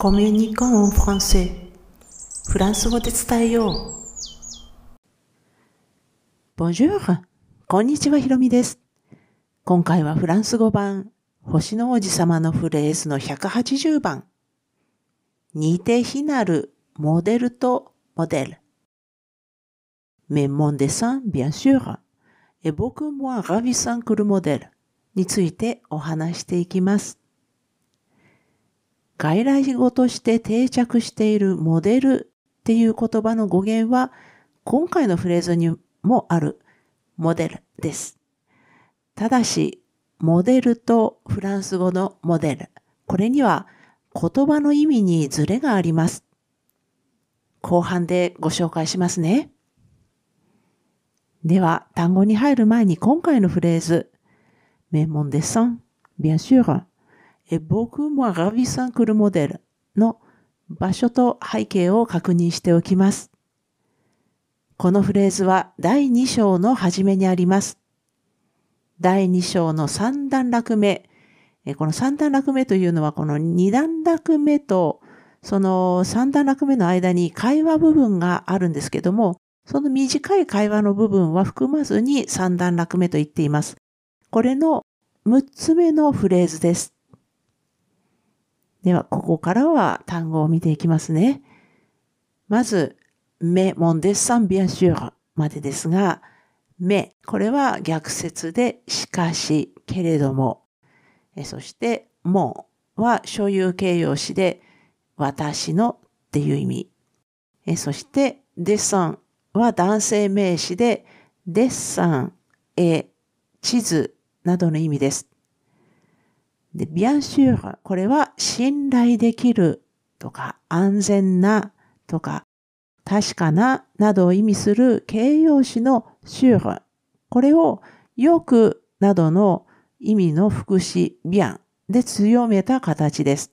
コミュニコンフランセフランス語で伝えよう。Bonjour! こんにちは、ひろみです。今回はフランス語版、星の王子様のフレーズの180番。似て非なるモデルとモデル。Mais mon dessin, bien sûr, est beaucoup moins ravissant que le modèle についてお話していきます。外来語として定着しているモデルっていう言葉の語源は今回のフレーズにもあるモデルです。ただし、モデルとフランス語のモデル、これには言葉の意味にズレがあります。後半でご紹介しますね。では、単語に入る前に今回のフレーズ、メモンデサン、bien sûr, est beaucoup moins ravissant que le modèle の場所と背景を確認しておきます。このフレーズは第2章の初めにあります。第2章の3段落目。この3段落目というのはこの2段落目とその3段落目の間に会話部分があるんですけども、その短い会話の部分は含まずに3段落目と言っています。これの6つ目のフレーズです。では、ここからは単語を見ていきますね。まず、め、もんでさん、bien sûr までですが、め、これは逆説で、しかし、けれども。そして、もは所有形容詞で、私のっていう意味。そして、デッサンは男性名詞で、デッサン、絵、地図などの意味です。で、bien sûr、これは信頼できるとか安全なとか確かななどを意味する形容詞の sûr。これをよくなどの意味の副詞 bien で強めた形です。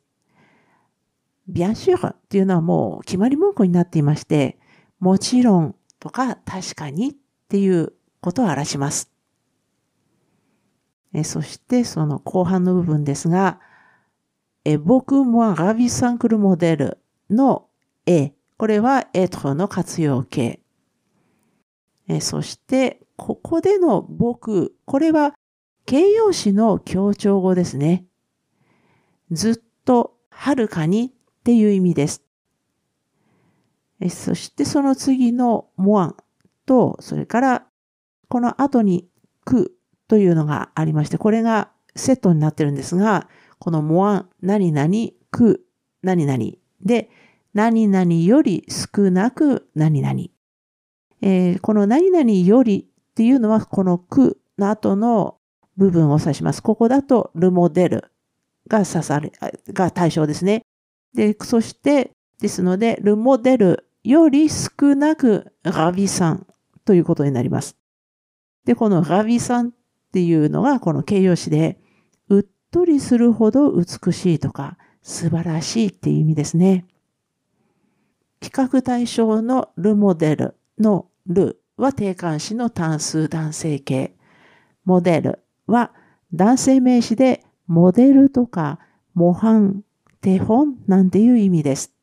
bien sûr っていうのはもう決まり文句になっていまして、もちろんとか確かにっていうことを表します。えそしてその後半の部分ですが、え僕もラビサンクルモデルのえ、これはエトロの活用形。えそして、ここでの僕、これは形容詞の強調語ですね。ずっと、はるかにっていう意味です。えそしてその次のモアンと、それからこの後にくというのがありまして、これがセットになってるんですが、このモアン、何々、く、何々で、何々より少なく何々。えー、この何々よりっていうのは、このくの後の部分を指します。ここだとルモデルが刺され、が対象ですね。で、そして、ですので、ルモデルより少なくラビさんということになります。で、このラビさんっていうのがこの形容詞で、うっとりするほど美しいとか素晴らしいっていう意味ですね。比較対象のルモデルのルは定冠詞の単数男性形。モデルは男性名詞でモデルとか模範、手本なんていう意味です。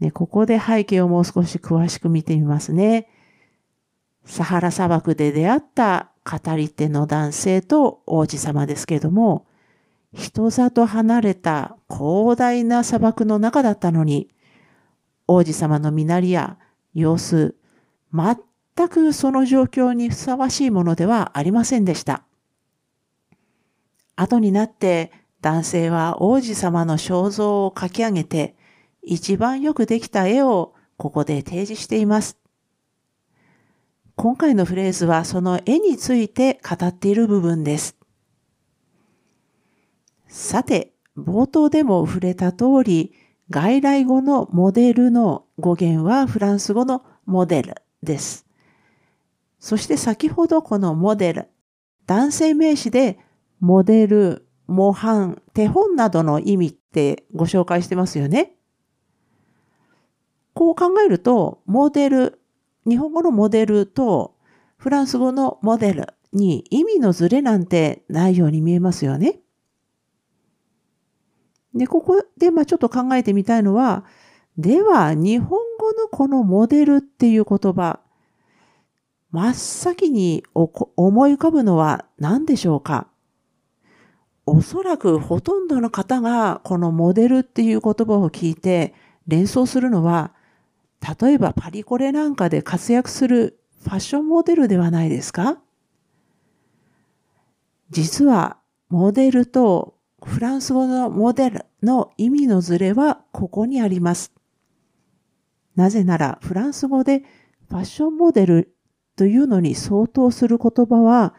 ね、ここで背景をもう少し詳しく見てみますね。サハラ砂漠で出会った語り手の男性と王子様ですけれども、人里離れた広大な砂漠の中だったのに、王子様の身なりや様子、全くその状況にふさわしいものではありませんでした。後になって男性は王子様の肖像を描き上げて、一番よくできた絵をここで提示しています。今回のフレーズはその絵について語っている部分です。さて、冒頭でも触れた通り、外来語のモデルの語源はフランス語のモデルです。そして先ほどこのモデル、男性名詞でモデル、模範、手本などの意味ってご紹介してますよね。こう考えると、モデル、日本語のモデルとフランス語のモデルに意味のズレなんてないように見えますよね。で、ここで、まあちょっと考えてみたいのは、では、日本語のこのモデルっていう言葉、真っ先に思い浮かぶのは何でしょうか？おそらくほとんどの方がこのモデルっていう言葉を聞いて連想するのは、例えばパリコレなんかで活躍するファッションモデルではないですか？実はモデルとフランス語のモデルの意味のズレはここにあります。なぜならフランス語でファッションモデルというのに相当する言葉は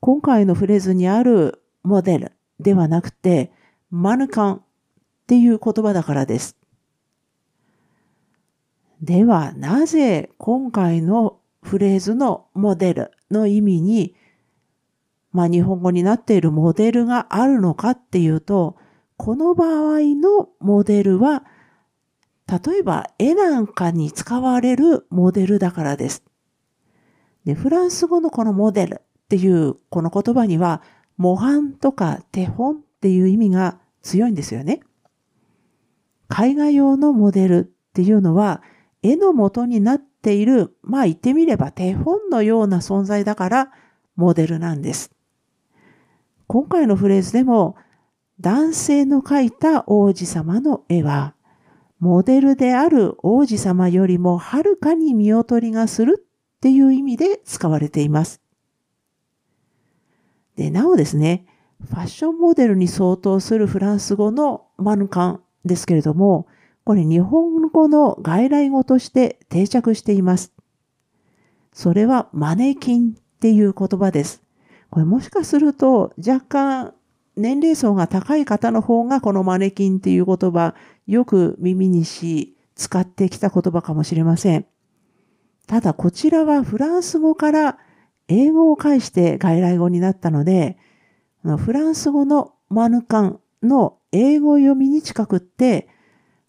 今回のフレーズにあるモデルではなくてマヌカンっていう言葉だからです。ではなぜ今回のフレーズのモデルの意味にまあ日本語になっているモデルがあるのかっていうと、この場合のモデルは、例えば絵なんかに使われるモデルだからです。で、フランス語のこのモデルっていうこの言葉には、模範とか手本っていう意味が強いんですよね。絵画用のモデルっていうのは、絵の元になっている、まあ言ってみれば手本のような存在だからモデルなんです。今回のフレーズでも、男性の描いた王子様の絵は、モデルである王子様よりもはるかに見劣りがするっていう意味で使われています。で、なおですね、ファッションモデルに相当するフランス語のマヌカンですけれども、これ日本語の外来語として定着しています。それはマネキンっていう言葉です。これもしかすると若干年齢層が高い方の方がこのマネキンっていう言葉よく耳にし使ってきた言葉かもしれません。ただこちらはフランス語から英語を介して外来語になったので、フランス語のマヌカンの英語読みに近くって、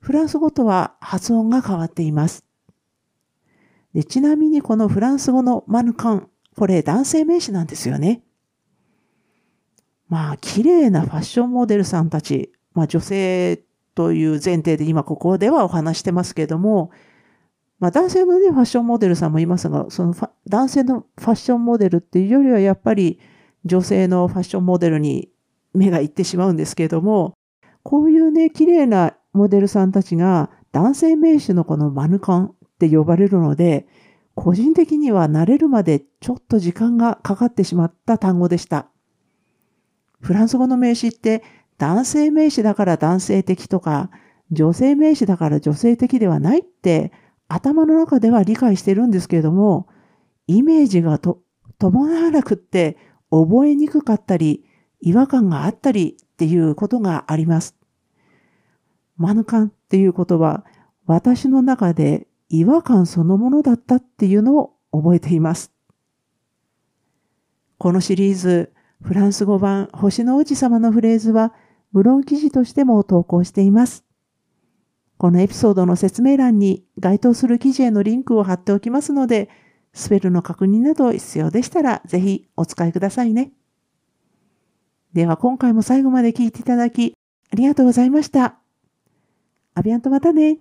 フランス語とは発音が変わっています。でちなみにこのフランス語のマヌカン、これ男性名詞なんですよね。まあ、綺麗なファッションモデルさんたち、まあ女性という前提で今ここではお話してますけれども、まあ男性のね、ファッションモデルさんもいますが、その男性のファッションモデルっていうよりはやっぱり女性のファッションモデルに目がいってしまうんですけれども、こういうね、綺麗なモデルさんたちが男性名詞のこのマヌカンって呼ばれるので、個人的には慣れるまでちょっと時間がかかってしまった単語でした。フランス語の名詞って男性名詞だから男性的とか、女性名詞だから女性的ではないって頭の中では理解してるんですけれども、イメージがと伴わなくって覚えにくかったり、違和感があったりっていうことがあります。マヌカンっていうことは私の中で違和感そのものだったっていうのを覚えています。このシリーズ、フランス語版星の王子様のフレーズはブログ記事としても投稿しています。このエピソードの説明欄に該当する記事へのリンクを貼っておきますので、スペルの確認など必要でしたらぜひお使いくださいね。では今回も最後まで聞いていただきありがとうございました。アビアンとまたね。